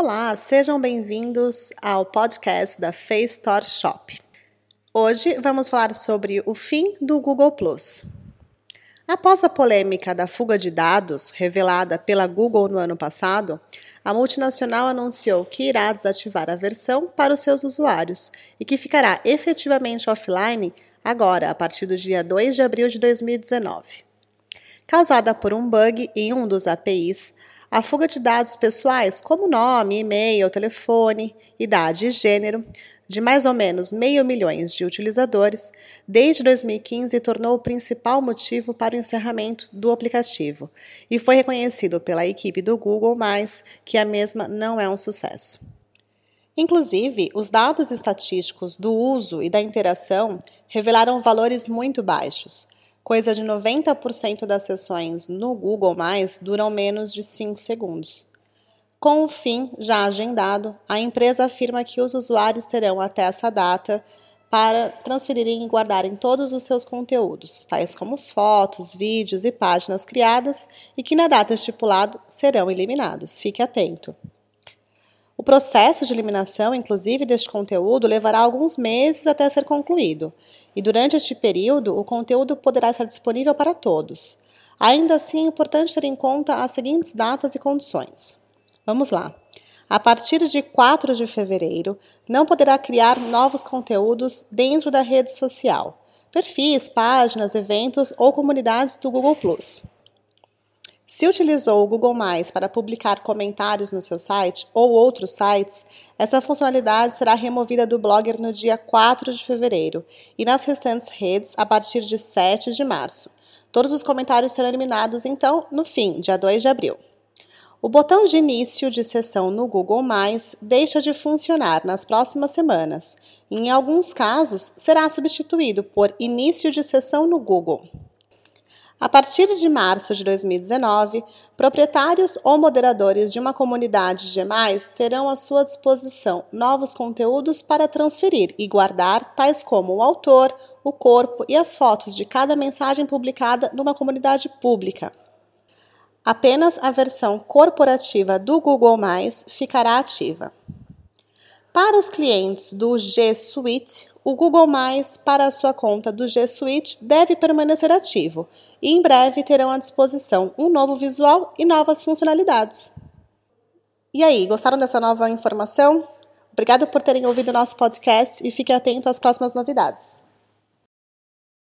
Olá, sejam bem-vindos ao podcast da Face Store Shop. Hoje vamos falar sobre o fim do Google Plus. Após a polêmica da fuga de dados revelada pela Google no ano passado, a multinacional anunciou que irá desativar a versão para os seus usuários e que ficará efetivamente offline agora, a partir do dia 2 de abril de 2019. Causada por um bug em um dos APIs, a fuga de dados pessoais, como nome, e-mail, telefone, idade e gênero, de mais ou menos meio milhões de utilizadores, desde 2015 tornou o principal motivo para o encerramento do aplicativo e foi reconhecido pela equipe do Google, que a mesma não é um sucesso. Inclusive, os dados estatísticos do uso e da interação revelaram valores muito baixos, coisa de 90% das sessões no Google Mais duram menos de 5 segundos. Com o fim já agendado, a empresa afirma que os usuários terão até essa data para transferirem e guardarem todos os seus conteúdos, tais como as fotos, vídeos e páginas criadas, e que na data estipulada serão eliminados. Fique atento. Processo de eliminação, inclusive, deste conteúdo levará alguns meses até ser concluído, e durante este período o conteúdo poderá estar disponível para todos. Ainda assim, é importante ter em conta as seguintes datas e condições. Vamos lá. A partir de 4 de fevereiro, não poderá criar novos conteúdos dentro da rede social, perfis, páginas, eventos ou comunidades do Google. Se utilizou o Google Mais para publicar comentários no seu site ou outros sites, essa funcionalidade será removida do Blogger no dia 4 de fevereiro e nas restantes redes a partir de 7 de março. Todos os comentários serão eliminados então no fim, dia 2 de abril. O botão de início de sessão no Google Mais deixa de funcionar nas próximas semanas. E, em alguns casos, será substituído por início de sessão no Google. A partir de março de 2019, proprietários ou moderadores de uma comunidade G+, terão à sua disposição novos conteúdos para transferir e guardar, tais como o autor, o corpo e as fotos de cada mensagem publicada numa comunidade pública. Apenas a versão corporativa do Google+, ficará ativa. Para os clientes do G Suite, o Google Mais para a sua conta do G Suite deve permanecer ativo e em breve terão à disposição um novo visual e novas funcionalidades. E aí, gostaram dessa nova informação? Obrigado por terem ouvido o nosso podcast e fiquem atentos às próximas novidades.